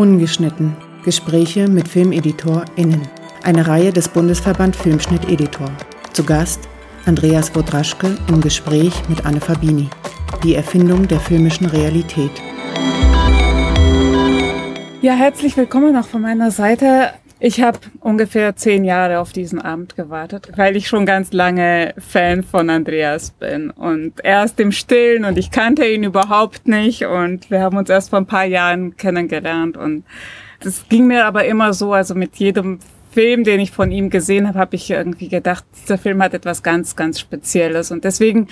Ungeschnitten. Gespräche mit FilmeditorInnen. Eine Reihe des Bundesverband Filmschnitt Editor. Zu Gast Andreas Wodraschke im Gespräch mit Anne Fabini. Die Erfindung der filmischen Realität. Ja, herzlich willkommen auch von meiner Seite. Ich habe ungefähr zehn Jahre auf diesen Abend gewartet, weil ich schon ganz lange Fan von Andreas bin. Und er ist im Stillen und ich kannte ihn überhaupt nicht. Und wir haben uns erst vor ein paar Jahren kennengelernt. Und das ging mir aber immer so, also mit jedem Film, den ich von ihm gesehen habe, habe ich irgendwie gedacht, dieser Film hat etwas ganz, ganz Spezielles. Und deswegen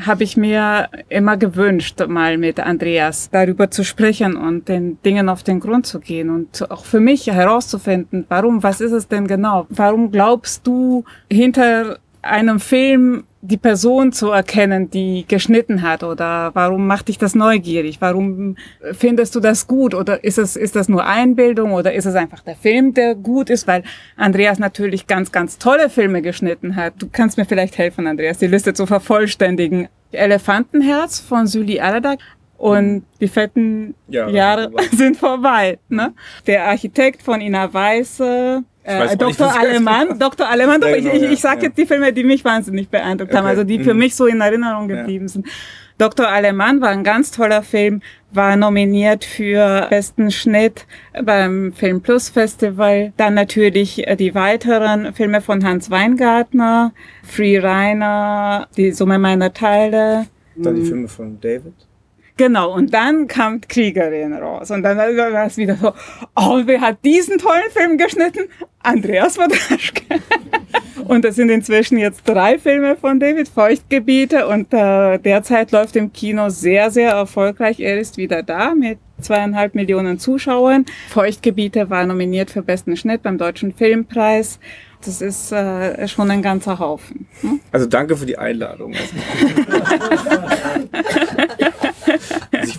habe ich mir immer gewünscht, mal mit Andreas darüber zu sprechen und den Dingen auf den Grund zu gehen und auch für mich herauszufinden, warum, was ist es denn genau? Warum glaubst du hinter einem Film die Person zu erkennen, die geschnitten hat oder warum macht dich das neugierig? Warum findest du das gut oder ist es ist das nur Einbildung oder ist es einfach der Film, der gut ist, weil Andreas natürlich ganz ganz tolle Filme geschnitten hat. Du kannst mir vielleicht helfen, Andreas, die Liste zu vervollständigen. Elefantenherz von Süli Aladak und die fetten ja, Jahre sind vorbei. Ne? Der Architekt von Ina Weiße, äh, Dr. Alemann, Dr. Alemann, doch, ich, ich, ich sage jetzt die Filme, die mich wahnsinnig beeindruckt okay. haben, also die für mhm. mich so in Erinnerung geblieben sind. Dr. Alemann war ein ganz toller Film, war nominiert für besten Schnitt beim Film Plus Festival. Dann natürlich äh, die weiteren Filme von Hans Weingartner, Free Reiner, Die Summe meiner Teile. Dann die hm. Filme von David. Genau, und dann kam Kriegerin raus. Und dann war es wieder so, oh, wer hat diesen tollen Film geschnitten? Andreas Wodraschke. und das sind inzwischen jetzt drei Filme von David, Feuchtgebiete. Und äh, derzeit läuft im Kino sehr, sehr erfolgreich. Er ist wieder da mit zweieinhalb Millionen Zuschauern. Feuchtgebiete war nominiert für besten Schnitt beim Deutschen Filmpreis. Das ist äh, schon ein ganzer Haufen. Hm? Also danke für die Einladung.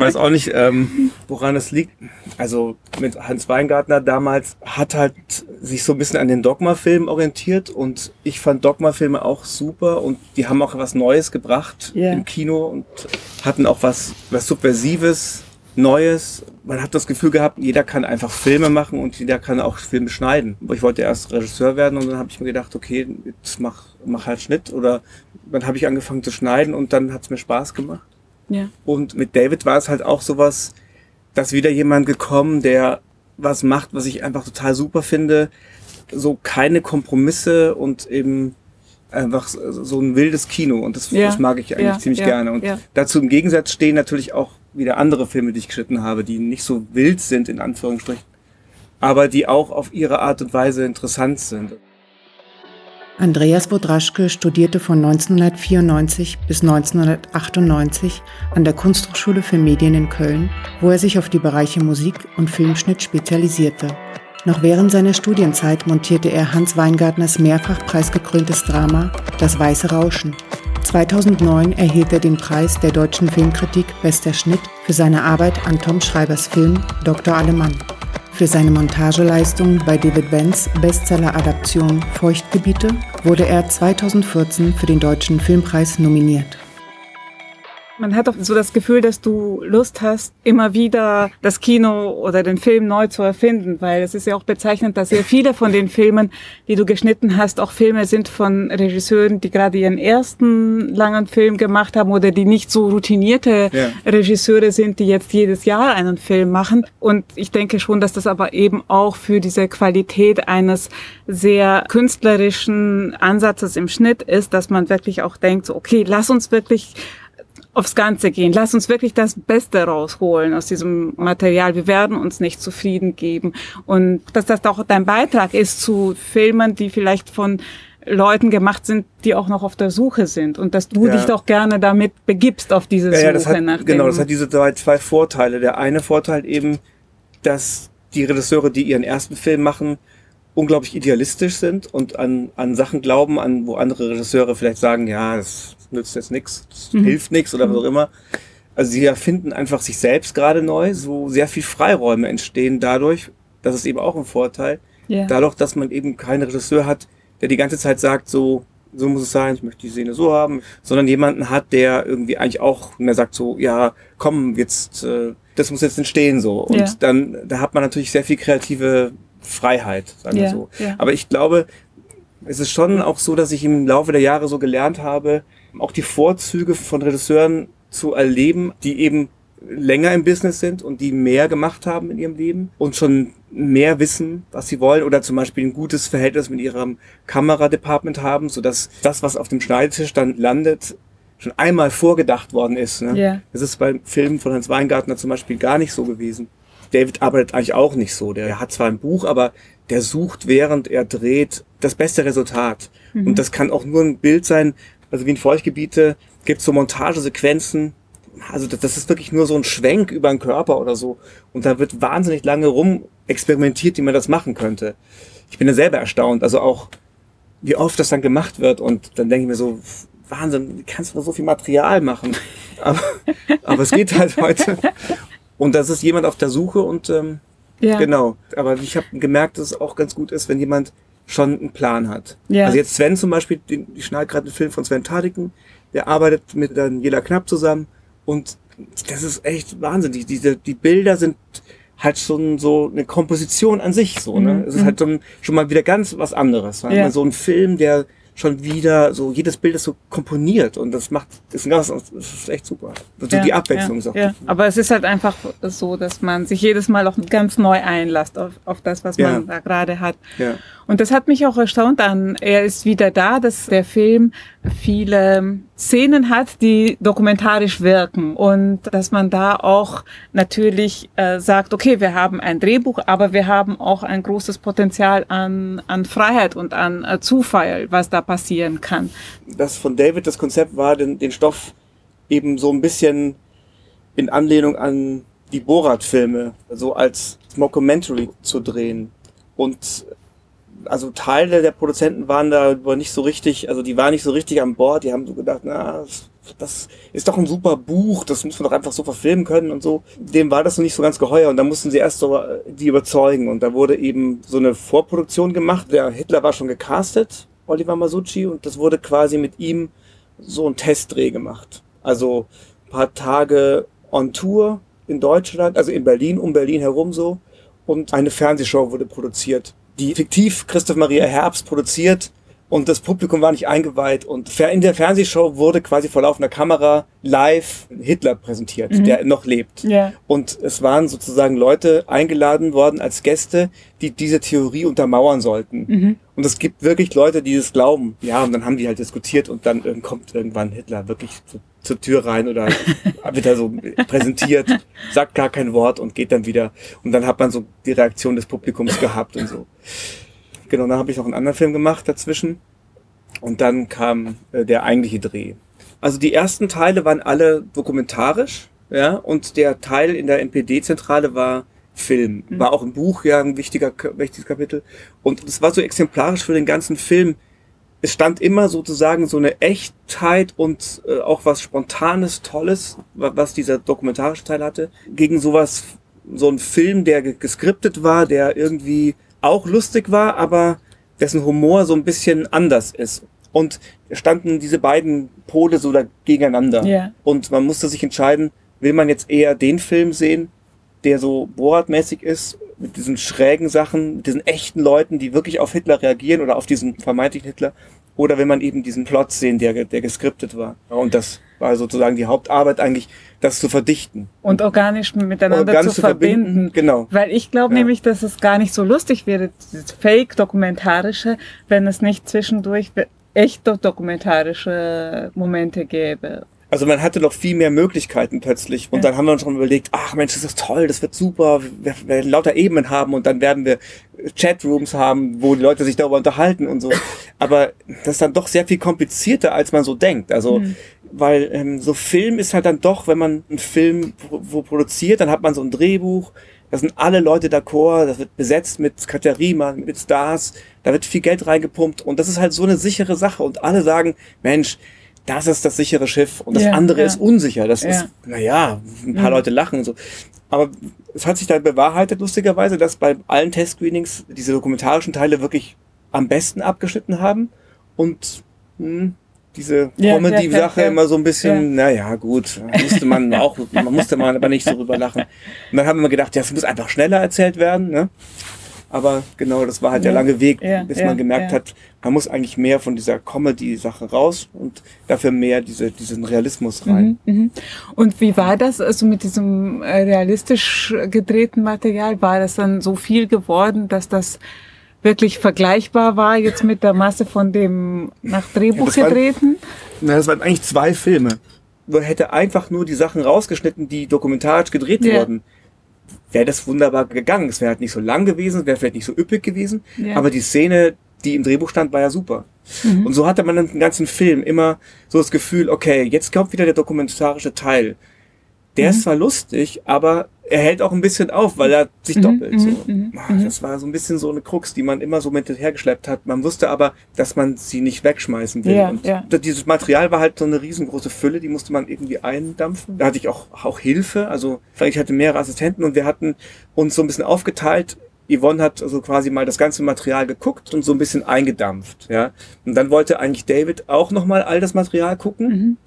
Ich weiß auch nicht, ähm, woran es liegt. Also mit Hans Weingartner damals hat halt sich so ein bisschen an den Dogma-Filmen orientiert und ich fand Dogma-Filme auch super und die haben auch was Neues gebracht yeah. im Kino und hatten auch was, was Subversives, Neues. Man hat das Gefühl gehabt, jeder kann einfach Filme machen und jeder kann auch Filme schneiden. Ich wollte erst Regisseur werden und dann habe ich mir gedacht, okay, jetzt mach, mach halt Schnitt oder dann habe ich angefangen zu schneiden und dann hat es mir Spaß gemacht. Ja. Und mit David war es halt auch sowas, dass wieder jemand gekommen, der was macht, was ich einfach total super finde. So keine Kompromisse und eben einfach so ein wildes Kino. Und das, ja. das mag ich eigentlich ja. ziemlich gerne. Und dazu im Gegensatz stehen natürlich auch wieder andere Filme, die ich geschnitten habe, die nicht so wild sind, in Anführungsstrichen, aber die auch auf ihre Art und Weise interessant sind. Andreas Wodraschke studierte von 1994 bis 1998 an der Kunsthochschule für Medien in Köln, wo er sich auf die Bereiche Musik und Filmschnitt spezialisierte. Noch während seiner Studienzeit montierte er Hans Weingartners mehrfach preisgekröntes Drama Das Weiße Rauschen. 2009 erhielt er den Preis der deutschen Filmkritik Bester Schnitt für seine Arbeit an Tom Schreibers Film Dr. Alemann. Für seine Montageleistung bei David Benz Bestseller-Adaption Feuchtgebiete wurde er 2014 für den Deutschen Filmpreis nominiert. Man hat auch so das Gefühl, dass du Lust hast, immer wieder das Kino oder den Film neu zu erfinden, weil es ist ja auch bezeichnend, dass sehr viele von den Filmen, die du geschnitten hast, auch Filme sind von Regisseuren, die gerade ihren ersten langen Film gemacht haben oder die nicht so routinierte ja. Regisseure sind, die jetzt jedes Jahr einen Film machen. Und ich denke schon, dass das aber eben auch für diese Qualität eines sehr künstlerischen Ansatzes im Schnitt ist, dass man wirklich auch denkt, so, okay, lass uns wirklich aufs Ganze gehen. Lass uns wirklich das Beste rausholen aus diesem Material. Wir werden uns nicht zufrieden geben. Und dass das auch dein Beitrag ist zu Filmen, die vielleicht von Leuten gemacht sind, die auch noch auf der Suche sind und dass du ja. dich doch gerne damit begibst auf diese Suche ja, das hat, nach Genau, das hat diese zwei, zwei Vorteile. Der eine Vorteil eben, dass die Regisseure, die ihren ersten Film machen, unglaublich idealistisch sind und an, an Sachen glauben, an wo andere Regisseure vielleicht sagen, ja, das nützt jetzt nichts, das mhm. hilft nichts oder was auch immer. Also sie erfinden einfach sich selbst gerade neu, so sehr viel Freiräume entstehen dadurch, das ist eben auch ein Vorteil, yeah. dadurch, dass man eben keinen Regisseur hat, der die ganze Zeit sagt, so, so muss es sein, ich möchte die Szene so haben, sondern jemanden hat, der irgendwie eigentlich auch mehr sagt so, ja, komm, jetzt, äh, das muss jetzt entstehen so. Und Ja. dann, da hat man natürlich sehr viel kreative Freiheit, sagen wir Ja, so. Aber ich glaube, es ist schon auch so, dass ich im Laufe der Jahre so gelernt habe, auch die Vorzüge von Regisseuren zu erleben, die eben länger im Business sind und die mehr gemacht haben in ihrem Leben und schon mehr wissen, was sie wollen oder zum Beispiel ein gutes Verhältnis mit ihrem Kameradepartment haben, sodass das, was auf dem Schneidetisch dann landet, schon einmal vorgedacht worden ist. Ne? Ja. Das ist beim Film von Hans Weingartner zum Beispiel gar nicht so gewesen. David arbeitet eigentlich auch nicht so. Der hat zwar ein Buch, aber der sucht, während er dreht, das beste Resultat. Und das kann auch nur ein Bild sein. Also wie in Feuchtgebiete gibt es so Montagesequenzen. Also das, das ist wirklich nur so ein Schwenk über den Körper oder so. Und da wird wahnsinnig lange rum experimentiert, wie man das machen könnte. Ich bin da selber erstaunt. Also auch, wie oft das dann gemacht wird. Und dann denke ich mir so, Wahnsinn, wie kannst du so viel Material machen? Aber, aber es geht halt heute. Und das ist jemand auf der Suche und ähm, Ja. genau. Aber ich habe gemerkt, dass es auch ganz gut ist, wenn jemand schon einen Plan hat. Ja. Also jetzt Sven zum Beispiel, ich schneide gerade einen Film von Sven Tadiken, der arbeitet mit Daniela Knapp zusammen und das ist echt Wahnsinn. Die, diese, die Bilder sind halt schon so eine Komposition an sich so, ne? Es ist halt schon, schon mal wieder ganz was anderes. Mhm. Ja. So ein Film, der schon wieder so jedes Bild ist so komponiert und das macht ist ein ganz das ist echt super. Also die Abwechslung ja, ist auch ja. Aber es ist halt einfach so, dass man sich jedes Mal auch ganz neu einlässt auf, auf das, was Ja. man da gerade hat. Ja. Und das hat mich auch erstaunt an, er ist wieder da, dass der Film viele Szenen hat, die dokumentarisch wirken und dass man da auch natürlich äh, sagt, okay, wir haben ein Drehbuch, aber wir haben auch ein großes Potenzial an, an Freiheit und an äh, Zufall, was da passieren kann. das von David das Konzept war, den, den Stoff eben so ein bisschen in Anlehnung an die Borat-Filme, so als Mockumentary zu drehen. Und also Teile der Produzenten waren da nicht so richtig, also die waren nicht so richtig an Bord. Die haben so gedacht, na, das- ist doch ein super Buch, das müssen wir doch einfach so verfilmen können und so. Dem war das noch nicht so ganz geheuer und da mussten sie erst so äh, die überzeugen. Und da wurde eben so eine Vorproduktion gemacht. Der Hitler war schon gecastet, Oliver Masucci, und das wurde quasi mit ihm so ein Testdreh gemacht. Also ein paar Tage on Tour in Deutschland, also in Berlin, um Berlin herum so. Und eine Fernsehshow wurde produziert, die fiktiv Christoph Maria Herbst produziert. Und das Publikum war nicht eingeweiht. Und in der Fernsehshow wurde quasi vor laufender Kamera live Hitler präsentiert, der noch lebt. Ja. Und es waren sozusagen Leute eingeladen worden als Gäste, die diese Theorie untermauern sollten. Und es gibt wirklich Leute, die das glauben. Ja, und dann haben die halt diskutiert und dann ähm, kommt irgendwann Hitler wirklich zu, zur Tür rein oder wird er so präsentiert, sagt gar kein Wort und geht dann wieder. Und dann hat man so die Reaktion des Publikums gehabt und so. Genau, dann habe ich noch einen anderen Film gemacht dazwischen. Und dann kam äh, der eigentliche Dreh. Also die ersten Teile waren alle dokumentarisch, ja, und der Teil in der NPD-Zentrale war Film. War auch im Buch ja ein wichtiger, wichtiges Kapitel. Und es war so exemplarisch für den ganzen Film. Es stand immer sozusagen so eine Echtheit und äh, auch was Spontanes, Tolles, wa- was dieser dokumentarische Teil hatte, gegen sowas, so ein Film, der ge- geskriptet war, der irgendwie auch lustig war, aber dessen Humor so ein bisschen anders ist. Und standen diese beiden Pole so da gegeneinander. Ja. Und man musste sich entscheiden, will man jetzt eher den Film sehen, der so Borat-mäßig ist, mit diesen schrägen Sachen, mit diesen echten Leuten, die wirklich auf Hitler reagieren oder auf diesen vermeintlichen Hitler, oder will man eben diesen Plot sehen, der, der geskriptet war. Und das war sozusagen die Hauptarbeit eigentlich, das zu verdichten. Und organisch miteinander Organisch zu zu verbinden, verbinden. genau. Weil ich glaube Ja. nämlich, dass es gar nicht so lustig wäre, dieses Fake-Dokumentarische, wenn es nicht zwischendurch be- echt dokumentarische Momente gäbe. Also man hatte noch viel mehr Möglichkeiten plötzlich. Und Ja. dann haben wir uns schon überlegt, ach Mensch, das ist toll, das wird super, wir werden lauter Ebenen haben und dann werden wir Chatrooms haben, wo die Leute sich darüber unterhalten und so. Aber das ist dann doch sehr viel komplizierter, als man so denkt. Also, weil ähm, so Film ist halt dann doch, wenn man einen Film pro wo produziert, dann hat man so ein Drehbuch, da sind alle Leute d'accord, das wird besetzt mit Katharina, mit Stars, da wird viel Geld reingepumpt und das ist halt so eine sichere Sache und alle sagen, Mensch, das ist das sichere Schiff und das Ja, andere ja. ist unsicher. Das Ja. ist, naja, ein paar Leute lachen und so. Aber es hat sich dann bewahrheitet, lustigerweise, dass bei allen Testscreenings diese dokumentarischen Teile wirklich am besten abgeschnitten haben und hm, diese Ja, Comedy-Sache ja, ja, ja. immer so ein bisschen, naja, gut, musste man auch, man musste man aber nicht so drüber lachen. Und dann haben wir gedacht, ja, es muss einfach schneller erzählt werden, ne? Aber genau, das war halt der Ja, lange Weg, ja, bis ja, man gemerkt ja. hat, man muss eigentlich mehr von dieser Comedy-Sache raus und dafür mehr diese, diesen Realismus rein. Mhm, mhm. Und wie war das also mit diesem äh, realistisch gedrehten Material? War das dann so viel geworden, dass das wirklich vergleichbar war jetzt mit der Masse von dem nach Drehbuch Ja, gedrehten? Na, das waren eigentlich zwei Filme. Man hätte einfach nur die Sachen rausgeschnitten, die dokumentarisch gedreht Ja. wurden. Wäre das wunderbar gegangen. Es wäre halt nicht so lang gewesen, wäre vielleicht nicht so üppig gewesen. Ja. Aber die Szene, die im Drehbuch stand, war ja super. Mhm. Und so hatte man dann den ganzen Film immer so das Gefühl, okay, jetzt kommt wieder der dokumentarische Teil. Der Mhm. ist zwar lustig, aber er hält auch ein bisschen auf, weil er sich Mhm, doppelt. mhm, So. mhm, Ah, Das war so ein bisschen so eine Krux, die man immer so mit hergeschleppt hat. Man wusste aber, dass man sie nicht wegschmeißen will. Ja, und ja. dieses Material war halt so eine riesengroße Fülle, die musste man irgendwie eindampfen. Da hatte ich auch, auch Hilfe. Also ich hatte mehrere Assistenten und wir hatten uns so ein bisschen aufgeteilt. Yvonne hat also quasi mal das ganze Material geguckt und so ein bisschen eingedampft, ja. Und dann wollte eigentlich David auch nochmal all das Material gucken, Mhm.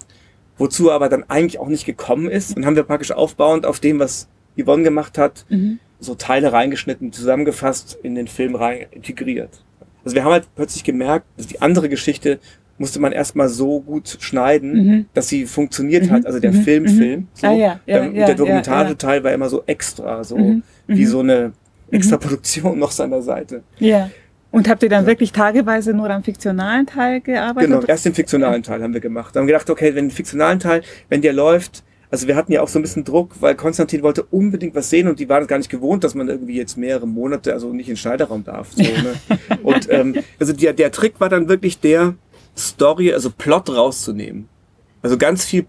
Wozu er aber dann eigentlich auch nicht gekommen ist. Und haben wir praktisch aufbauend auf dem, was Yvonne gemacht hat, Mhm. so Teile reingeschnitten, zusammengefasst in den Film rein integriert. Also wir haben halt plötzlich gemerkt, dass die andere Geschichte musste man erstmal so gut schneiden, Mhm. dass sie funktioniert Mhm. hat, also der Mhm. Film, Mhm. Film. So. Ah, ja, ja, Der- ja, der ja. Teil war immer so extra, so Mhm. wie Mhm. so eine extra Produktion noch seiner Seite. Ja. Und habt ihr dann wirklich tageweise nur am fiktionalen Teil gearbeitet? Genau, erst den fiktionalen Teil haben wir gemacht. Haben gedacht, okay, wenn den fiktionalen Teil, wenn der läuft, also wir hatten ja auch so ein bisschen Druck, weil Konstantin wollte unbedingt was sehen und die waren gar nicht gewohnt, dass man irgendwie jetzt mehrere Monate, also nicht in den Schneiderraum darf. So, ne? Und ähm, also der, der Trick war dann wirklich der Story, also Plot rauszunehmen. Also ganz viel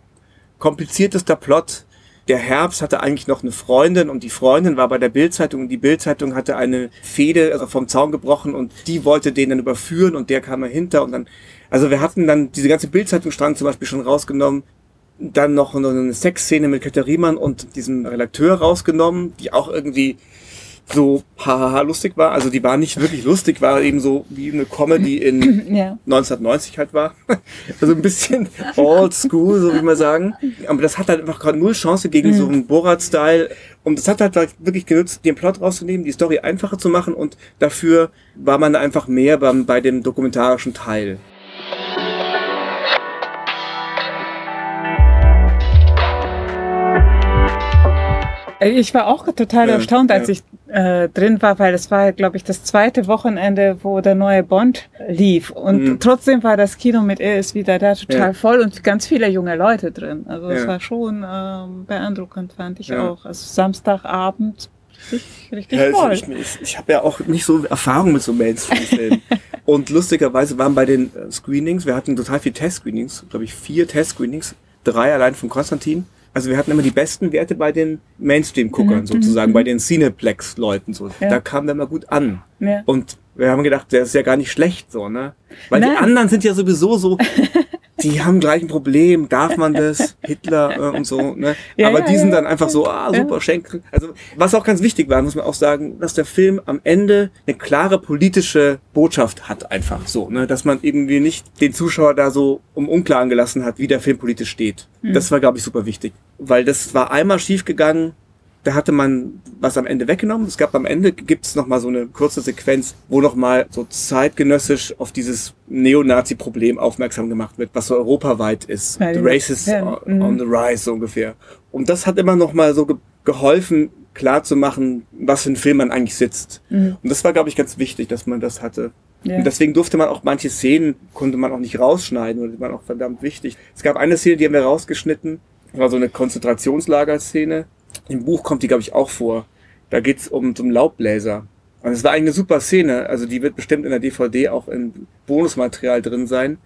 kompliziertester Plot. Der Herbst hatte eigentlich noch eine Freundin und die Freundin war bei der Bildzeitung und die Bildzeitung hatte eine Fehde also vom Zaun gebrochen und die wollte den dann überführen und der kam dahinter und dann, also wir hatten dann diese ganze Bildzeitung-Strang zum Beispiel schon rausgenommen, dann noch eine Sexszene mit Katja Riemann und diesem Redakteur rausgenommen, die auch irgendwie so hahaha lustig war. Also die war nicht wirklich lustig, war eben so wie eine Comedy in Ja. 1990 halt war. Also ein bisschen old school, so wie man sagen. Aber das hat halt einfach gerade null Chance gegen so einen Borat-Style. Und das hat halt wirklich genutzt, den Plot rauszunehmen, die Story einfacher zu machen und dafür war man einfach mehr beim, bei dem dokumentarischen Teil. Ich war auch total Ja, erstaunt, als ja. ich äh, drin war, weil es war, glaube ich, das zweite Wochenende, wo der neue Bond lief. Und Mhm. trotzdem war das Kino mit Er ist wieder da total Ja. voll und ganz viele junge Leute drin. Also es war schon ähm, beeindruckend, fand ich auch. Also Samstagabend richtig, richtig Ja, also voll. ich, ich, ich habe ja auch nicht so Erfahrung mit so Mainstream-Filmen. und lustigerweise waren bei den äh, Screenings, wir hatten total viel Test-Screenings, glaube ich vier Test-Screenings, drei allein von Konstantin. Also wir hatten immer die besten Werte bei den Mainstream-Guckern Mhm, sozusagen, mhm, bei den Cineplex-Leuten so. Ja. Da kamen wir immer gut an. Ja. Und wir haben gedacht, der ist ja gar nicht schlecht so, ne? Weil Nein. die anderen sind ja sowieso so, die haben gleich ein Problem, darf man das? Hitler äh, und so, ne? Ja, Aber ja, die sind dann einfach so, ah, super, Ja. Schenkel. Also, was auch ganz wichtig war, muss man auch sagen, dass der Film am Ende eine klare politische Botschaft hat, einfach so, ne? Dass man irgendwie nicht den Zuschauer da so um Unklaren gelassen hat, wie der Film politisch steht. Hm. Das war, glaube ich, super wichtig. Weil das war einmal schief gegangen, da hatte man was am Ende weggenommen. Es gab am Ende gibt's noch mal so eine kurze Sequenz, wo noch mal so zeitgenössisch auf dieses Neonazi-Problem aufmerksam gemacht wird, was so europaweit ist. The Races ja, on, mhm. on the rise so ungefähr. Und das hat immer noch mal so ge geholfen, klar zu machen, was für ein Film man eigentlich sitzt. Mhm. Und das war, glaube ich, ganz wichtig, dass man das hatte. Ja. Und deswegen durfte man auch manche Szenen, konnte man auch nicht rausschneiden und die waren auch verdammt wichtig. Es gab eine Szene, die haben wir rausgeschnitten. Das war so eine Konzentrationslagerszene. Im Buch kommt die, glaube ich, auch vor. Da geht's um so einen Laubbläser. Und es war eigentlich eine super Szene. Also die wird bestimmt in der DVD auch in Bonusmaterial drin sein.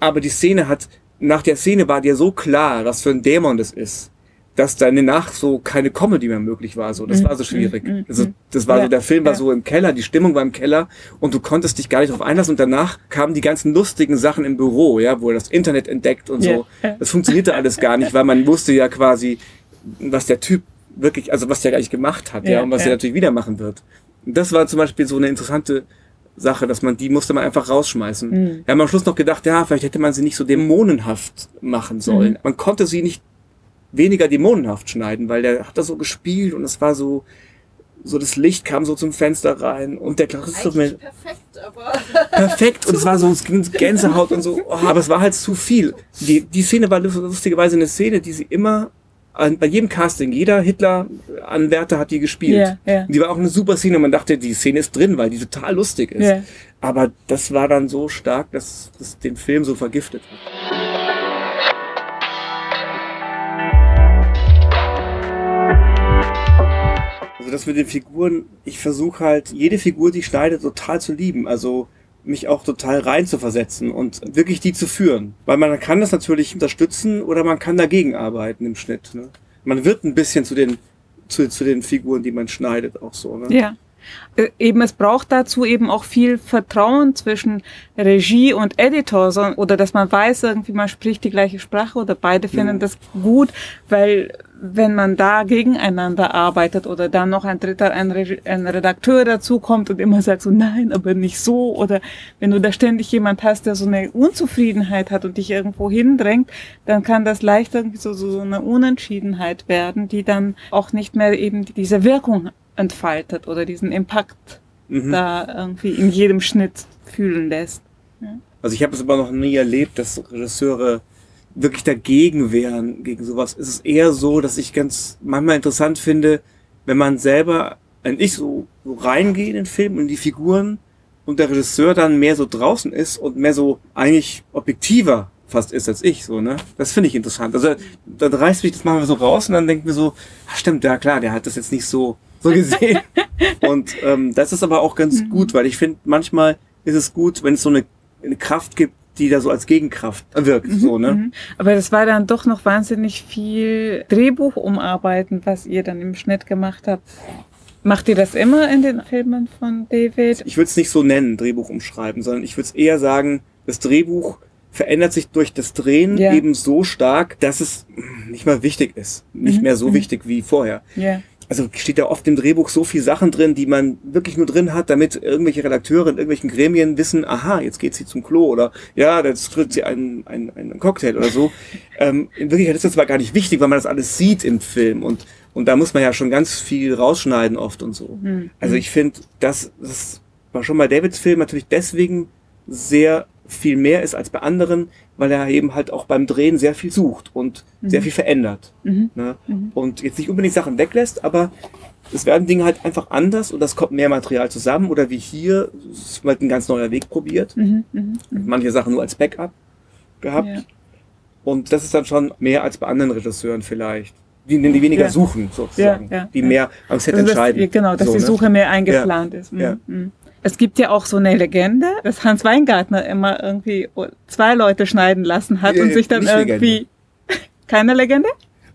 Aber die Szene hat, nach der Szene war dir so klar, was für ein Dämon das ist, dass danach so keine Comedy mehr möglich war. So, das Mhm, war so schwierig. mhm, Also mhm. das war so, der Film war so im Keller, die Stimmung war im Keller und du konntest dich gar nicht darauf einlassen. Und danach kamen die ganzen lustigen Sachen im Büro, ja, wo er das Internet entdeckt und so. Das funktionierte alles gar nicht, weil man wusste ja quasi, was der Typ wirklich, also was der eigentlich gemacht hat, ja, Ja, und was ja. er natürlich wieder machen wird. Und das war zum Beispiel so eine interessante Sache, dass man die musste man einfach rausschmeißen. Mhm. Wir haben am Schluss noch gedacht, ja, vielleicht hätte man sie nicht so dämonenhaft machen sollen. Mhm. Man konnte sie nicht weniger dämonenhaft schneiden, weil der hat da so gespielt und es war so, so das Licht kam so zum Fenster rein und der Christoph perfekt, aber perfekt und es war so es ging Gänsehaut und so, oh, aber es war halt zu viel. Die, die Szene war lustigerweise eine Szene, die sie immer bei jedem Casting, jeder Hitler-Anwärter hat die gespielt. Yeah, yeah. Die war auch eine super Szene. Man dachte, die Szene ist drin, weil die total lustig ist. Yeah. Aber das war dann so stark, dass das den Film so vergiftet hat. Also das mit den Figuren, ich versuche halt, jede Figur, die ich schneide, total zu lieben. Also mich auch total rein zu versetzen und wirklich die zu führen. Weil man kann das natürlich unterstützen oder man kann dagegen arbeiten im Schnitt. Ne? Man wird ein bisschen zu den, zu, zu den Figuren, die man schneidet, auch so. Ne? Ja. Äh, eben, es braucht dazu eben auch viel Vertrauen zwischen Regie und Editor, so, oder dass man weiß, irgendwie man spricht die gleiche Sprache oder beide finden mhm. das gut, weil wenn man da gegeneinander arbeitet oder dann noch ein dritter, ein, Re ein Redakteur dazu kommt und immer sagt so, nein, aber nicht so, oder wenn du da ständig jemand hast, der so eine Unzufriedenheit hat und dich irgendwo hindrängt, dann kann das leicht irgendwie so, so eine Unentschiedenheit werden, die dann auch nicht mehr eben diese Wirkung entfaltet oder diesen Impact mhm. da irgendwie in jedem Schnitt fühlen lässt. Ja. Also ich habe es aber noch nie erlebt, dass Regisseure wirklich dagegen wären gegen sowas. Es ist eher so, dass ich ganz manchmal interessant finde, wenn man selber, wenn ich so, so reingehe in den Film und die Figuren und der Regisseur dann mehr so draußen ist und mehr so eigentlich objektiver fast ist als ich, so, ne? Das finde ich interessant. Also, dann reißt mich das manchmal so raus und dann denkt mir so, ach stimmt, ja klar, der hat das jetzt nicht so, so gesehen. und ähm, das ist aber auch ganz mhm. gut, weil ich finde, manchmal ist es gut, wenn es so eine, eine Kraft gibt, die da so als Gegenkraft wirkt, mhm, so, ne? Mhm. Aber das war dann doch noch wahnsinnig viel Drehbuch umarbeiten, was ihr dann im Schnitt gemacht habt. Macht ihr das immer in den Filmen von David? Ich würde es nicht so nennen, Drehbuch umschreiben, sondern ich würde es eher sagen, das Drehbuch verändert sich durch das Drehen ja. eben so stark, dass es nicht mal wichtig ist. Nicht mhm. mehr so mhm. wichtig wie vorher. Ja also steht da oft im Drehbuch so viel Sachen drin, die man wirklich nur drin hat, damit irgendwelche Redakteure in irgendwelchen Gremien wissen, aha, jetzt geht sie zum Klo oder ja, jetzt trinkt sie einen, einen, einen Cocktail oder so. ähm, in Wirklichkeit ist das aber gar nicht wichtig, weil man das alles sieht im Film und und da muss man ja schon ganz viel rausschneiden oft und so. Mhm. Also ich finde, das, das war schon bei Davids Film natürlich deswegen sehr viel mehr ist als bei anderen, weil er eben halt auch beim Drehen sehr viel sucht und mhm. sehr viel verändert. Mhm. Ne? Mhm. Und jetzt nicht unbedingt Sachen weglässt, aber es werden Dinge halt einfach anders und das kommt mehr Material zusammen oder wie hier, es ist halt ein ganz neuer Weg probiert. Mhm. Mhm. Mhm. Manche Sachen nur als Backup gehabt. Ja. Und das ist dann schon mehr als bei anderen Regisseuren vielleicht. Die, die weniger ja. suchen, sozusagen. Ja, die mehr am Set also entscheiden. Das, genau, dass so, die ne? Suche ne? mehr eingeplant ist. Ja. Es gibt ja auch so eine Legende, dass Hans Weingartner immer irgendwie zwei Leute schneiden lassen hat ja, und sich dann irgendwie... Legende. Keine Legende?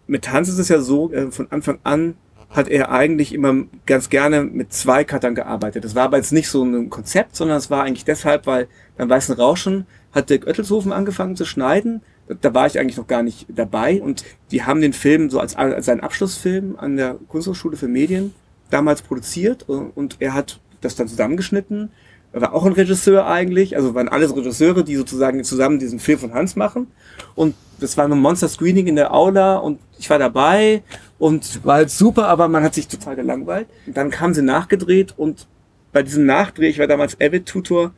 Mit Hans ist es ja so, äh, von Anfang an hat er eigentlich immer ganz gerne mit zwei Cuttern gearbeitet. Das war aber jetzt nicht so ein Konzept, sondern es war eigentlich deshalb, weil beim Weißen Rauschen hat Dirk Oettelshofen angefangen zu schneiden. Da war ich eigentlich noch gar nicht dabei und die haben den Film so als, als seinen Abschlussfilm an der Kunsthochschule für Medien damals produziert und er hat das dann zusammengeschnitten. War auch ein Regisseur eigentlich, also waren alles Regisseure, die sozusagen zusammen diesen Film von Hans machen. Und das war ein Monster-Screening in der Aula und ich war dabei und war halt super, aber man hat sich total gelangweilt. Und dann kamen sie nachgedreht und bei diesem Nachdreh, ich war damals Avid-Tutor,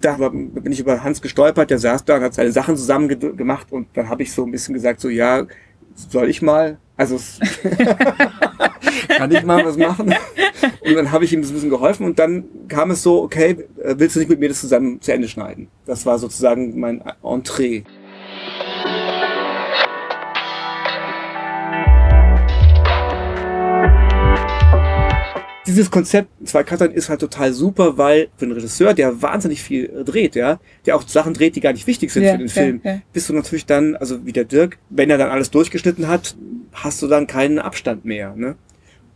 da bin ich über Hans gestolpert, der saß da und hat seine Sachen zusammen gemacht und dann habe ich so ein bisschen gesagt, so ja, soll ich mal? Also kann ich mal was machen? Und dann habe ich ihm das ein bisschen geholfen und dann kam es so, okay, äh, willst du nicht mit mir das zusammen zu Ende schneiden? Das war sozusagen mein Entree. dieses Konzept zwei Cuttern ist halt total super, weil für einen Regisseur, der wahnsinnig viel äh, dreht, ja, der auch Sachen dreht, die gar nicht wichtig sind ja, für den Film, ja, ja. bist du natürlich dann, also wie der Dirk, wenn er dann alles durchgeschnitten hat, hast du dann keinen Abstand mehr. Ne?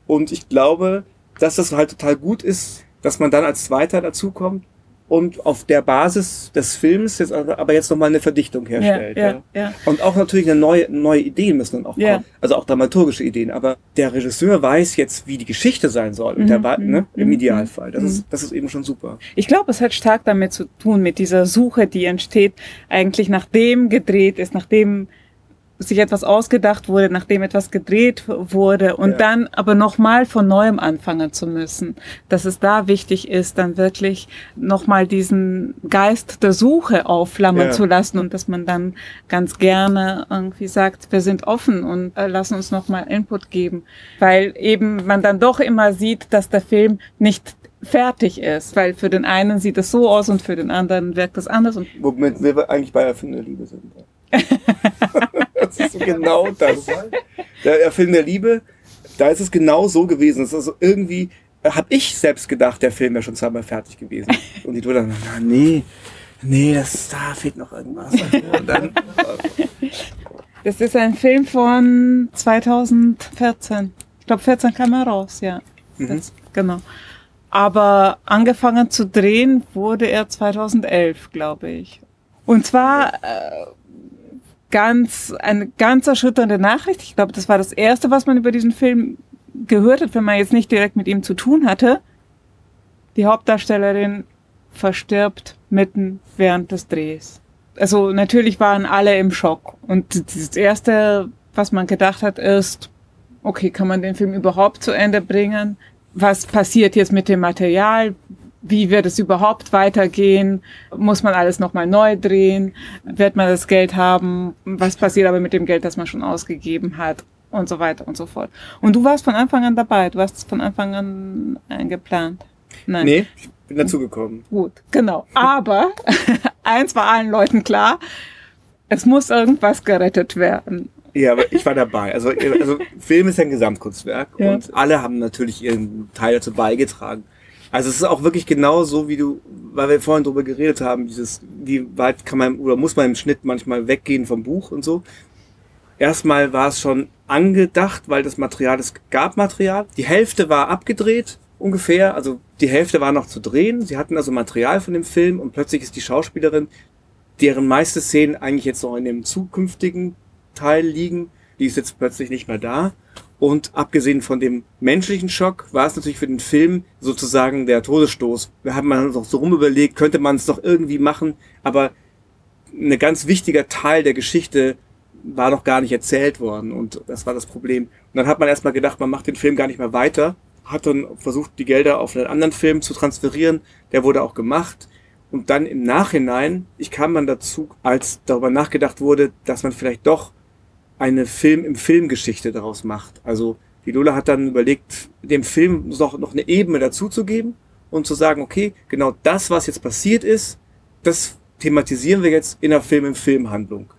Und ich glaube, dass das halt total gut ist, dass man dann als Zweiter dazukommt und auf der Basis des Films jetzt aber jetzt nochmal eine Verdichtung herstellt. ja, ja. Und auch natürlich eine neue, neue Ideen müssen dann auch Ja. kommen. Also auch dramaturgische Ideen. Aber der Regisseur weiß jetzt, wie die Geschichte sein soll. Und der, ne, Im mhm, Idealfall. Das, mhm. ist, das ist eben schon super. Ich glaube, es hat stark damit zu tun, mit dieser Suche, die entsteht, eigentlich nachdem gedreht ist, nachdem sich etwas ausgedacht wurde, nachdem etwas gedreht wurde und Ja. dann aber nochmal von neuem anfangen zu müssen. Dass es da wichtig ist, dann wirklich nochmal diesen Geist der Suche aufflammen Ja. zu lassen und dass man dann ganz gerne irgendwie sagt, wir sind offen und äh, lassen uns nochmal Input geben. Weil eben man dann doch immer sieht, dass der Film nicht fertig ist, weil für den einen sieht es so aus und für den anderen wirkt es anders Womit wir eigentlich bei Erfinder Liebe sind. das ist so genau das. Der Erfinder der Liebe, da ist es genau so gewesen. Das ist also irgendwie, habe ich selbst gedacht, der Film wäre schon zweimal fertig gewesen. Und die dann, na, nee, nee, das, da fehlt noch irgendwas. Und dann, das ist ein Film von 2014. Ich glaube 14 kam er raus, ja. Das, genau. Aber angefangen zu drehen wurde er 2011, glaube ich. Und zwar äh, ganz eine ganz erschütternde Nachricht. Ich glaube, das war das erste, was man über diesen Film gehört hat, wenn man jetzt nicht direkt mit ihm zu tun hatte. Die Hauptdarstellerin verstirbt mitten während des Drehs. Also natürlich waren alle im Schock. Und das erste, was man gedacht hat, ist, okay, kann man den Film überhaupt zu Ende bringen? Was passiert jetzt mit dem Material? Wie wird es überhaupt weitergehen? Muss man alles nochmal neu drehen? Wird man das Geld haben? Was passiert aber mit dem Geld, das man schon ausgegeben hat? Und so weiter und so fort. Und du warst von Anfang an dabei. Du hast es von Anfang an eingeplant. Nein. nee, ich bin dazugekommen. Gut, genau. Aber eins war allen Leuten klar, es muss irgendwas gerettet werden. Ja, aber ich war dabei. Also, also Film ist ein Gesamtkunstwerk Ja. und alle haben natürlich ihren Teil dazu beigetragen. Also es ist auch wirklich genau so, wie du, weil wir vorhin drüber geredet haben, dieses, wie weit kann man oder muss man im Schnitt manchmal weggehen vom Buch und so. Erstmal war es schon angedacht, weil das Material, es gab Material. Die Hälfte war abgedreht, ungefähr. Also die Hälfte war noch zu drehen. Sie hatten also Material von dem Film und plötzlich ist die Schauspielerin, deren meiste Szenen eigentlich jetzt noch in dem zukünftigen Teil liegen, die ist jetzt plötzlich nicht mehr da. Und abgesehen von dem menschlichen Schock war es natürlich für den Film sozusagen der Todesstoß. Wir haben uns noch so rumüberlegt, könnte man es noch irgendwie machen, aber ein ganz wichtiger Teil der Geschichte war noch gar nicht erzählt worden und das war das Problem. Und dann hat man erstmal gedacht, man macht den Film gar nicht mehr weiter, hat dann versucht, die Gelder auf einen anderen Film zu transferieren, der wurde auch gemacht. Und dann im Nachhinein, ich kam dann dazu, als darüber nachgedacht wurde, dass man vielleicht doch eine Film im Filmgeschichte daraus macht. Also die Lola hat dann überlegt, dem Film noch, noch eine Ebene dazuzugeben und zu sagen, okay, genau das, was jetzt passiert ist, das thematisieren wir jetzt in der Film im Filmhandlung.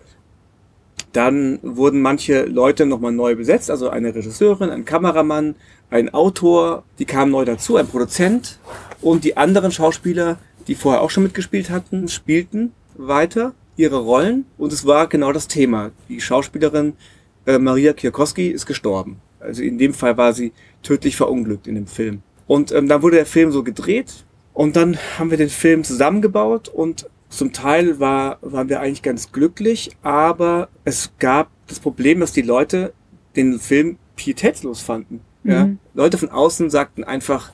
Dann wurden manche Leute nochmal neu besetzt, also eine Regisseurin, ein Kameramann, ein Autor, die kamen neu dazu, ein Produzent und die anderen Schauspieler, die vorher auch schon mitgespielt hatten, spielten weiter ihre Rollen und es war genau das Thema. Die Schauspielerin äh, Maria Kierkowski ist gestorben. Also in dem Fall war sie tödlich verunglückt in dem Film. Und ähm, dann wurde der Film so gedreht und dann haben wir den Film zusammengebaut und zum Teil war, waren wir eigentlich ganz glücklich, aber es gab das Problem, dass die Leute den Film pietätslos fanden. Ja? Mhm. Leute von außen sagten einfach,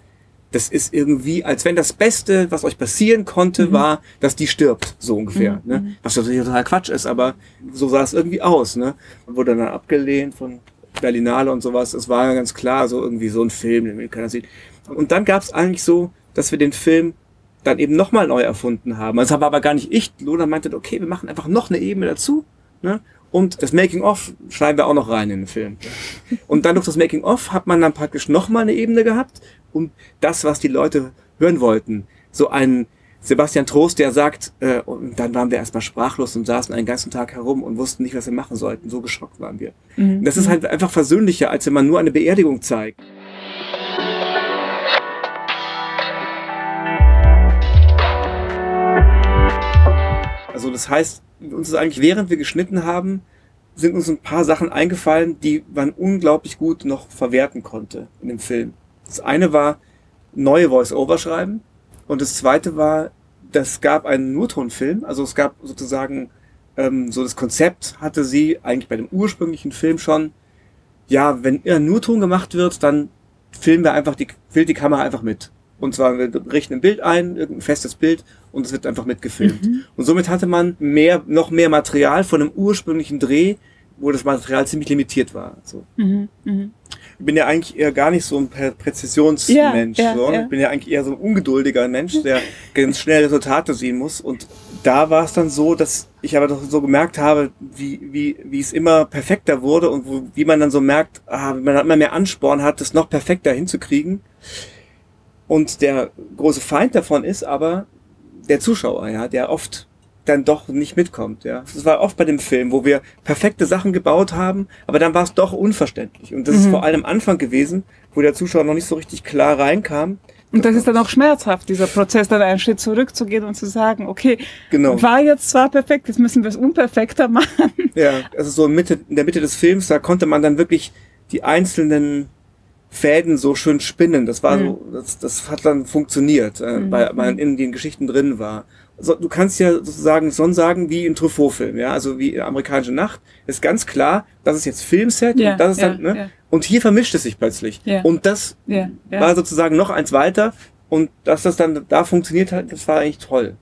das ist irgendwie, als wenn das Beste, was euch passieren konnte, war, dass die stirbt, so ungefähr. Ne? Was natürlich total Quatsch ist, aber so sah es irgendwie aus. Ne? Wurde dann abgelehnt von Berlinale und sowas. Es war ja ganz klar, so irgendwie so ein Film, den keiner sehen. Und dann gab es eigentlich so, dass wir den Film dann eben nochmal neu erfunden haben. Das war aber gar nicht ich. Lola meinte, okay, wir machen einfach noch eine Ebene dazu. Ne? Und das Making-of schreiben wir auch noch rein in den Film. Und dann durch das Making-of hat man dann praktisch nochmal eine Ebene gehabt und das, was die Leute hören wollten. So ein Sebastian Trost, der sagt, äh, und dann waren wir erstmal sprachlos und saßen einen ganzen Tag herum und wussten nicht, was wir machen sollten. So geschockt waren wir. Mhm. Das ist halt einfach versöhnlicher, als wenn man nur eine Beerdigung zeigt. Also das heißt, uns ist eigentlich, während wir geschnitten haben, sind uns ein paar Sachen eingefallen, die man unglaublich gut noch verwerten konnte in dem Film. Das eine war neue Voice-Over schreiben und das zweite war das gab einen Nurtonfilm, also es gab sozusagen ähm, so das Konzept hatte sie eigentlich bei dem ursprünglichen Film schon, ja, wenn ein Nurton gemacht wird, dann filmen wir einfach die, filmt die Kamera einfach mit. Und zwar, wir richten ein Bild ein, irgendein festes Bild, und es wird einfach mitgefilmt. Mhm. Und somit hatte man mehr, noch mehr Material von einem ursprünglichen Dreh, wo das Material ziemlich limitiert war. So. Mhm. Mhm. Ich bin ja eigentlich eher gar nicht so ein Präzisionsmensch. Ja, ja, so. ja. Ich bin ja eigentlich eher so ein ungeduldiger Mensch, der ganz schnell Resultate sehen muss. Und da war es dann so, dass ich aber doch so gemerkt habe, wie, wie, wie es immer perfekter wurde und wo, wie man dann so merkt, ah, man immer mehr Ansporn hat, das noch perfekter hinzukriegen. Und der große Feind davon ist aber der Zuschauer, ja, der oft dann doch nicht mitkommt. Ja, das war oft bei dem Film, wo wir perfekte Sachen gebaut haben, aber dann war es doch unverständlich. Und das mhm. ist vor allem am Anfang gewesen, wo der Zuschauer noch nicht so richtig klar reinkam. Und das ist dann auch schmerzhaft, dieser Prozess, dann einen Schritt zurückzugehen und zu sagen, okay, genau. war jetzt zwar perfekt, jetzt müssen wir es unperfekter machen. Ja, also so in, Mitte, in der Mitte des Films, da konnte man dann wirklich die einzelnen Fäden so schön spinnen. Das war mhm. so, das, das hat dann funktioniert, äh, mhm. weil man in den Geschichten drin war so, du kannst ja sozusagen schon sagen, wie in Truffaut-Film, ja, also wie in Amerikanische Nacht, ist ganz klar, das ist jetzt Filmset ja, und das ist ja, dann, ne? Ja. Und hier vermischt es sich plötzlich. Und das war sozusagen noch eins weiter und dass das dann da funktioniert hat, das war eigentlich toll.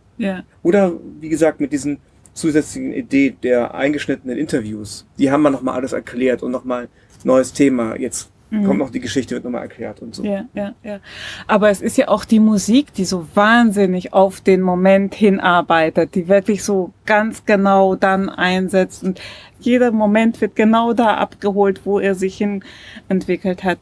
Oder wie gesagt, mit diesen zusätzlichen Idee der eingeschnittenen Interviews, die haben wir nochmal alles erklärt und nochmal neues Thema. Jetzt Mhm. Kommt noch die Geschichte, wird nochmal erklärt und so. Ja, ja, ja. Aber es ist ja auch die Musik, die so wahnsinnig auf den Moment hinarbeitet, die wirklich so ganz genau dann einsetzt und jeder Moment wird genau da abgeholt, wo er sich hin entwickelt hat.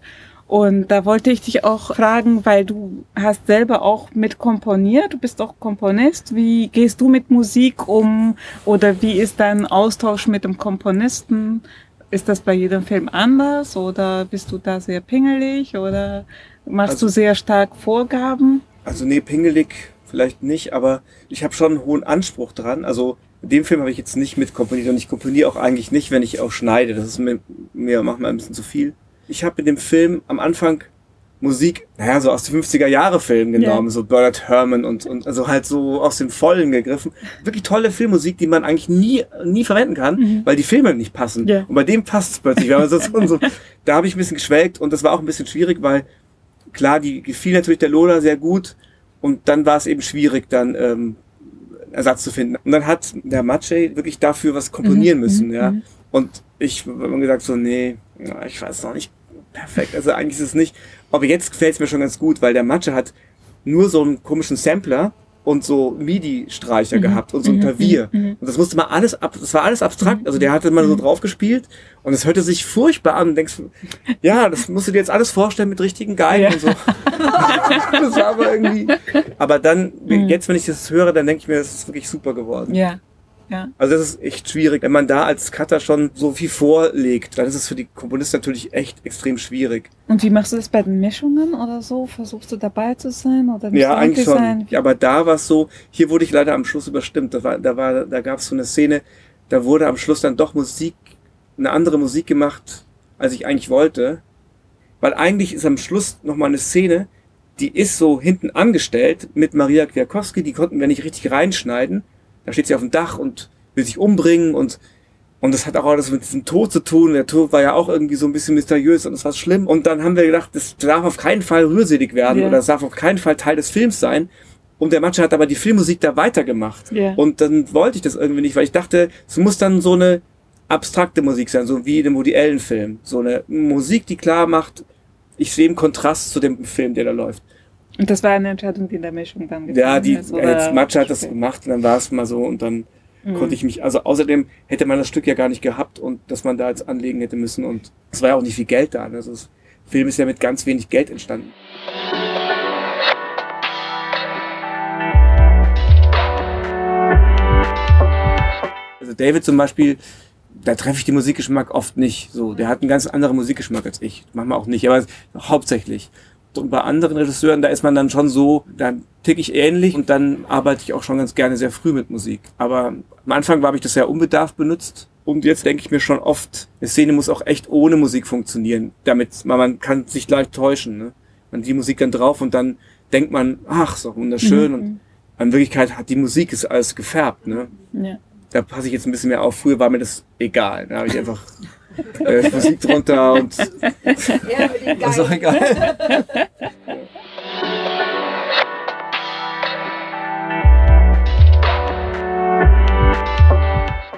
Und da wollte ich dich auch fragen, weil du hast selber auch mit komponiert, du bist auch Komponist. Wie gehst du mit Musik um oder wie ist dein Austausch mit dem Komponisten? Ist das bei jedem Film anders oder bist du da sehr pingelig oder machst also, du sehr stark Vorgaben? Also nee, pingelig vielleicht nicht, aber ich habe schon einen hohen Anspruch dran. Also in dem Film habe ich jetzt nicht mit komponiert und ich komponiere auch eigentlich nicht, wenn ich auch schneide. Das ist mir, mir manchmal ein bisschen zu viel. Ich habe in dem Film am Anfang Musik, naja, so aus den 50er Jahre Filmen genommen, yeah. so Bernard Herrmann und, und also halt so aus dem Vollen gegriffen. Wirklich tolle Filmmusik, die man eigentlich nie, nie verwenden kann, mhm. weil die Filme nicht passen. Yeah. Und bei dem passt es plötzlich. so, so, da habe ich ein bisschen geschwelgt und das war auch ein bisschen schwierig, weil klar, die gefiel natürlich der Lola sehr gut und dann war es eben schwierig, dann ähm, Ersatz zu finden. Und dann hat der Maciej wirklich dafür was komponieren mhm. müssen, ja. Mhm. Und ich habe gesagt so, nee, ich weiß noch nicht perfekt. Also eigentlich ist es nicht. Aber jetzt gefällt es mir schon ganz gut, weil der Matcha hat nur so einen komischen Sampler und so MIDI-Streicher mhm. gehabt und so ein mhm. Klavier. Mhm. mhm. Und das musste mal alles ab, das war alles abstrakt. Also der hatte mal so mhm. drauf gespielt und es hörte sich furchtbar an und denkst, ja, das musst du dir jetzt alles vorstellen mit richtigen Geigen ja. und so. das war aber irgendwie. Aber dann, mhm. jetzt, wenn ich das höre, dann denke ich mir, das ist wirklich super geworden. Ja. Ja. Also das ist echt schwierig. Wenn man da als Cutter schon so viel vorlegt, dann ist es für die Komponisten natürlich echt extrem schwierig. Und wie machst du das bei den Mischungen oder so? Versuchst du dabei zu sein oder nicht Ja, eigentlich schon. Sein? Ja, aber da war es so, hier wurde ich leider am Schluss überstimmt. Da war, da war, da gab es so eine Szene, da wurde am Schluss dann doch Musik, eine andere Musik gemacht, als ich eigentlich wollte. Weil eigentlich ist am Schluss nochmal eine Szene, die ist so hinten angestellt mit Maria Kwiatkowski, die konnten wir nicht richtig reinschneiden. Da steht sie auf dem Dach und will sich umbringen und und das hat auch alles mit diesem Tod zu tun. Der Tod war ja auch irgendwie so ein bisschen mysteriös und es war schlimm. Und dann haben wir gedacht, das darf auf keinen Fall rührselig werden yeah. oder das darf auf keinen Fall Teil des Films sein. Und der Matcha hat aber die Filmmusik da weitergemacht. Yeah. Und dann wollte ich das irgendwie nicht, weil ich dachte, es muss dann so eine abstrakte Musik sein, so wie in dem Woody Allen Film. So eine Musik, die klar macht, ich sehe im Kontrast zu dem Film, der da läuft. Und das war eine Entscheidung, die in der Mischung dann gefallen Ja, die, ist, jetzt Matcha hat das gemacht und dann war es mal so und dann mhm. konnte ich mich, also außerdem hätte man das Stück ja gar nicht gehabt und dass man da jetzt anlegen hätte müssen und es war ja auch nicht viel Geld da. Ne? Also das Film ist ja mit ganz wenig Geld entstanden. Also David zum Beispiel, da treffe ich den Musikgeschmack oft nicht. So, der hat einen ganz anderen Musikgeschmack als ich. Manchmal auch nicht, aber hauptsächlich. Und bei anderen Regisseuren, da ist man dann schon so, da tick ich ähnlich und dann arbeite ich auch schon ganz gerne sehr früh mit Musik. Aber am Anfang habe ich das ja unbedarft benutzt. Und jetzt denke ich mir schon oft, eine Szene muss auch echt ohne Musik funktionieren, damit man, man kann sich leicht täuschen. Ne? Man die Musik dann drauf und dann denkt man, ach, so wunderschön. Mhm. Und an Wirklichkeit hat die Musik ist alles gefärbt, ne? Ja. Da passe ich jetzt ein bisschen mehr auf. Früher war mir das egal. Da habe ich einfach äh, Musik drunter und Ja, ist auch egal.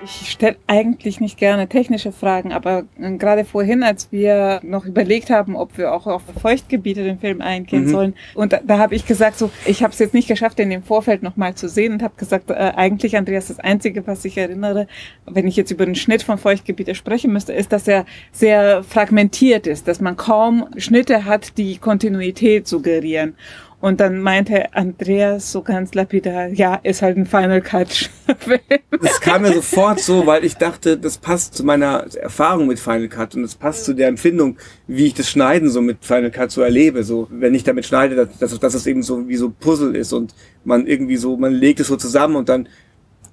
Ich stelle eigentlich nicht gerne technische Fragen, aber äh, gerade vorhin, als wir noch überlegt haben, ob wir auch auf Feuchtgebiete den Film eingehen Mhm. sollen, und da, da habe ich gesagt, so, ich habe es jetzt nicht geschafft, den im Vorfeld nochmal zu sehen und habe gesagt, äh, eigentlich, Andreas, das Einzige, was ich erinnere, wenn ich jetzt über den Schnitt von Feuchtgebiete sprechen müsste, ist, dass er sehr fragmentiert ist, dass man kaum Schnitte hat, die Kontinuität suggerieren. Und dann meinte Andreas so ganz lapidar, ja, ist halt ein Final Cut Film. Das kam mir sofort so, weil ich dachte, das passt zu meiner Erfahrung mit Final Cut und das passt zu der Empfindung, wie ich das Schneiden so mit Final Cut so erlebe. So, wenn ich damit schneide, dass, dass, es eben so wie so Puzzle ist und man irgendwie so, man legt es so zusammen und dann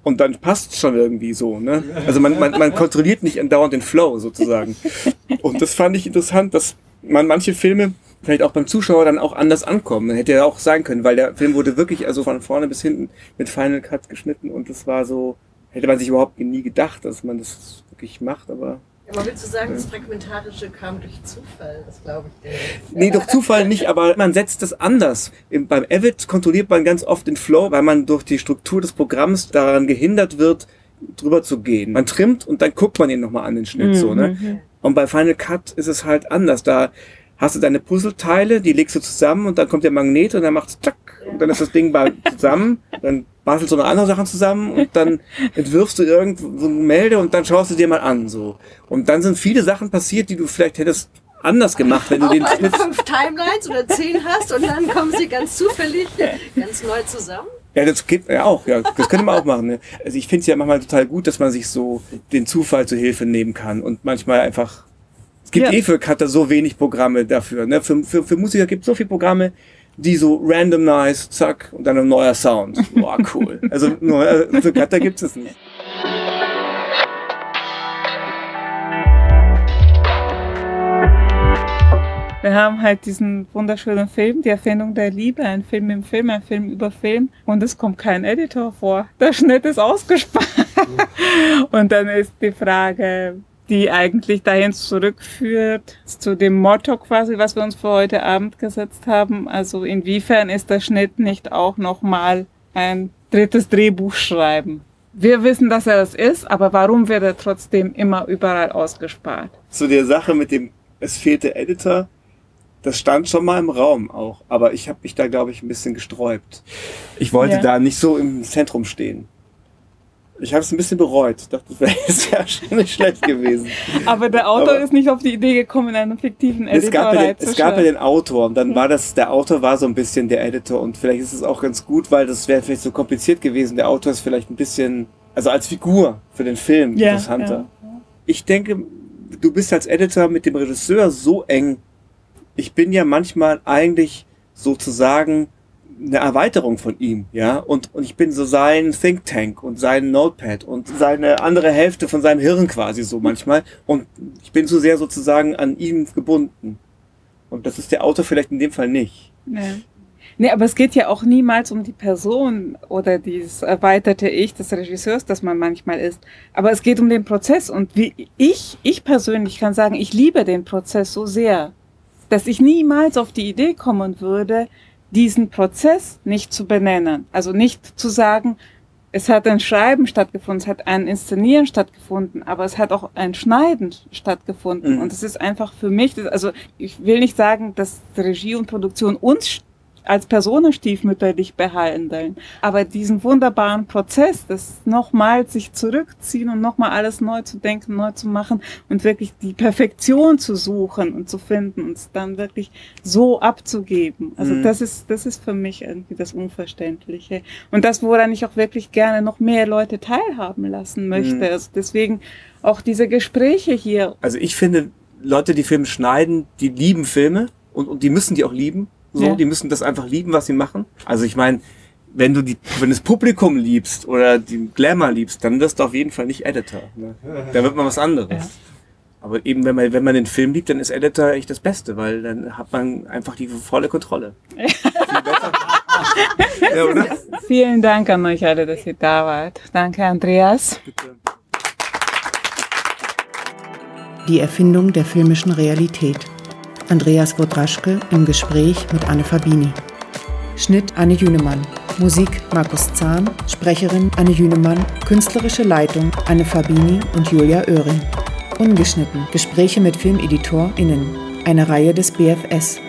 und dann passt schon irgendwie so, ne? Also man, man, man kontrolliert nicht andauernd den Flow sozusagen. Und das fand ich interessant, dass man manche Filme vielleicht auch beim Zuschauer dann auch anders ankommen. Man hätte ja auch sagen können, weil der Film wurde wirklich also von vorne bis hinten mit Final Cut geschnitten und das war so, hätte man sich überhaupt nie gedacht, dass man das wirklich macht, aber Aber willst du sagen, das Fragmentarische kam durch Zufall? Das glaube ich dir. Nee, durch Zufall nicht, aber man setzt es anders. Im, beim Avid kontrolliert man ganz oft den Flow, weil man durch die Struktur des Programms daran gehindert wird, drüber zu gehen. Man trimmt und dann guckt man ihn nochmal an den Schnitt, so, ne? Und bei Final Cut ist es halt anders. Da hast du deine Puzzleteile, die legst du zusammen und dann kommt der Magnet und dann macht's zack und dann ist das Ding zusammen, dann baselst du noch andere Sachen zusammen und dann entwirfst du irgend so ein Gemälde und dann schaust du dir mal an, so. Und dann sind viele Sachen passiert, die du vielleicht hättest anders gemacht, wenn du Auch den Schnitt fünf Timelines oder zehn hast und dann kommen sie ganz zufällig ganz neu zusammen. Ja, das geht ja auch, ja. Das könnte man auch machen. Ne? Also ich finde es ja manchmal total gut, dass man sich so den Zufall zur Hilfe nehmen kann und manchmal einfach. Es gibt Ja. eh für Cutter so wenig Programme dafür. Ne? Für, für, für Musiker gibt es so viele Programme, die so randomize, zack, und dann ein neuer Sound. Boah, cool. Also nur, äh, für Cutter gibt es nicht. Wir haben halt diesen wunderschönen Film, die Erfindung der Liebe, ein Film im Film, ein Film über Film. Und es kommt kein Editor vor. Der Schnitt ist ausgespart. Und dann ist die Frage, die eigentlich dahin zurückführt, zu dem Motto quasi, was wir uns für heute Abend gesetzt haben. Also inwiefern ist der Schnitt nicht auch nochmal ein drittes Drehbuch schreiben? Wir wissen, dass er es ist, aber warum wird er trotzdem immer überall ausgespart? Zu der Sache mit dem, es fehlte Editor, das stand schon mal im Raum auch, aber ich habe mich da, glaube ich, ein bisschen gesträubt. Ich wollte Ja. da nicht so im Zentrum stehen. Ich habe es ein bisschen bereut. Ich dachte, das wäre jetzt ja schon nicht schlecht gewesen. Aber der Autor Aber- ist nicht auf die Idee gekommen, einen fiktiven Es Editor gab, ja den, es gab ja den Autor und dann war das, der Autor war so ein bisschen der Editor und vielleicht ist es auch ganz gut, weil das wäre vielleicht so kompliziert gewesen. Der Autor ist vielleicht ein bisschen, also als Figur für den Film Ja, interessanter. Ich denke, du bist als Editor mit dem Regisseur so eng. Ich bin ja manchmal eigentlich sozusagen eine Erweiterung von ihm, ja, und, und ich bin so sein Think Tank und sein Notepad und seine andere Hälfte von seinem Hirn quasi so manchmal und ich bin zu sehr sozusagen an ihm gebunden. Und das ist der Autor vielleicht in dem Fall nicht. Ja. Nee, aber es geht ja auch niemals um die Person oder dieses erweiterte Ich des Regisseurs, das man manchmal ist. Aber es geht um den Prozess. Und wie ich, ich persönlich kann sagen, ich liebe den Prozess so sehr, dass ich niemals auf die Idee kommen würde, diesen Prozess nicht zu benennen. Also nicht zu sagen, es hat ein Schreiben stattgefunden, es hat ein Inszenieren stattgefunden, aber es hat auch ein Schneiden stattgefunden. Mhm. Und es ist einfach für mich, also ich will nicht sagen, dass Regie und Produktion uns als stiefmütterlich behandeln. Aber diesen wunderbaren Prozess, das nochmal sich zurückziehen und nochmal alles neu zu denken, neu zu machen und wirklich die Perfektion zu suchen und zu finden und es dann wirklich so abzugeben. Also Mhm. das ist, das ist für mich irgendwie das Unverständliche. Und das, woran ich auch wirklich gerne noch mehr Leute teilhaben lassen möchte. Mhm. Also deswegen auch diese Gespräche hier. Also ich finde, Leute, die Filme schneiden, die lieben Filme und, und die müssen die auch lieben. So, Ja. die müssen das einfach lieben, was sie machen. Also ich meine, wenn du die, wenn das Publikum liebst oder die Glamour liebst, dann wirst du auf jeden Fall nicht Editor. Ne? Dann wird man was anderes. Ja. Aber eben, wenn man, wenn man den Film liebt, dann ist Editor echt das Beste, weil dann hat man einfach die volle Kontrolle. Viel besser. ja? Vielen Dank an euch alle, dass ihr da wart. Danke, Andreas. Bitte. Die Erfindung der filmischen Realität. Andreas Wodraschke im Gespräch mit Anne Fabini. Schnitt Anne Jünemann. Musik Markus Zahn. Sprecherin Anne Jünemann. Künstlerische Leitung Anne Fabini und Julia Oehring. Ungeschnitten. Gespräche mit FilmeditorInnen. Eine Reihe des BFS.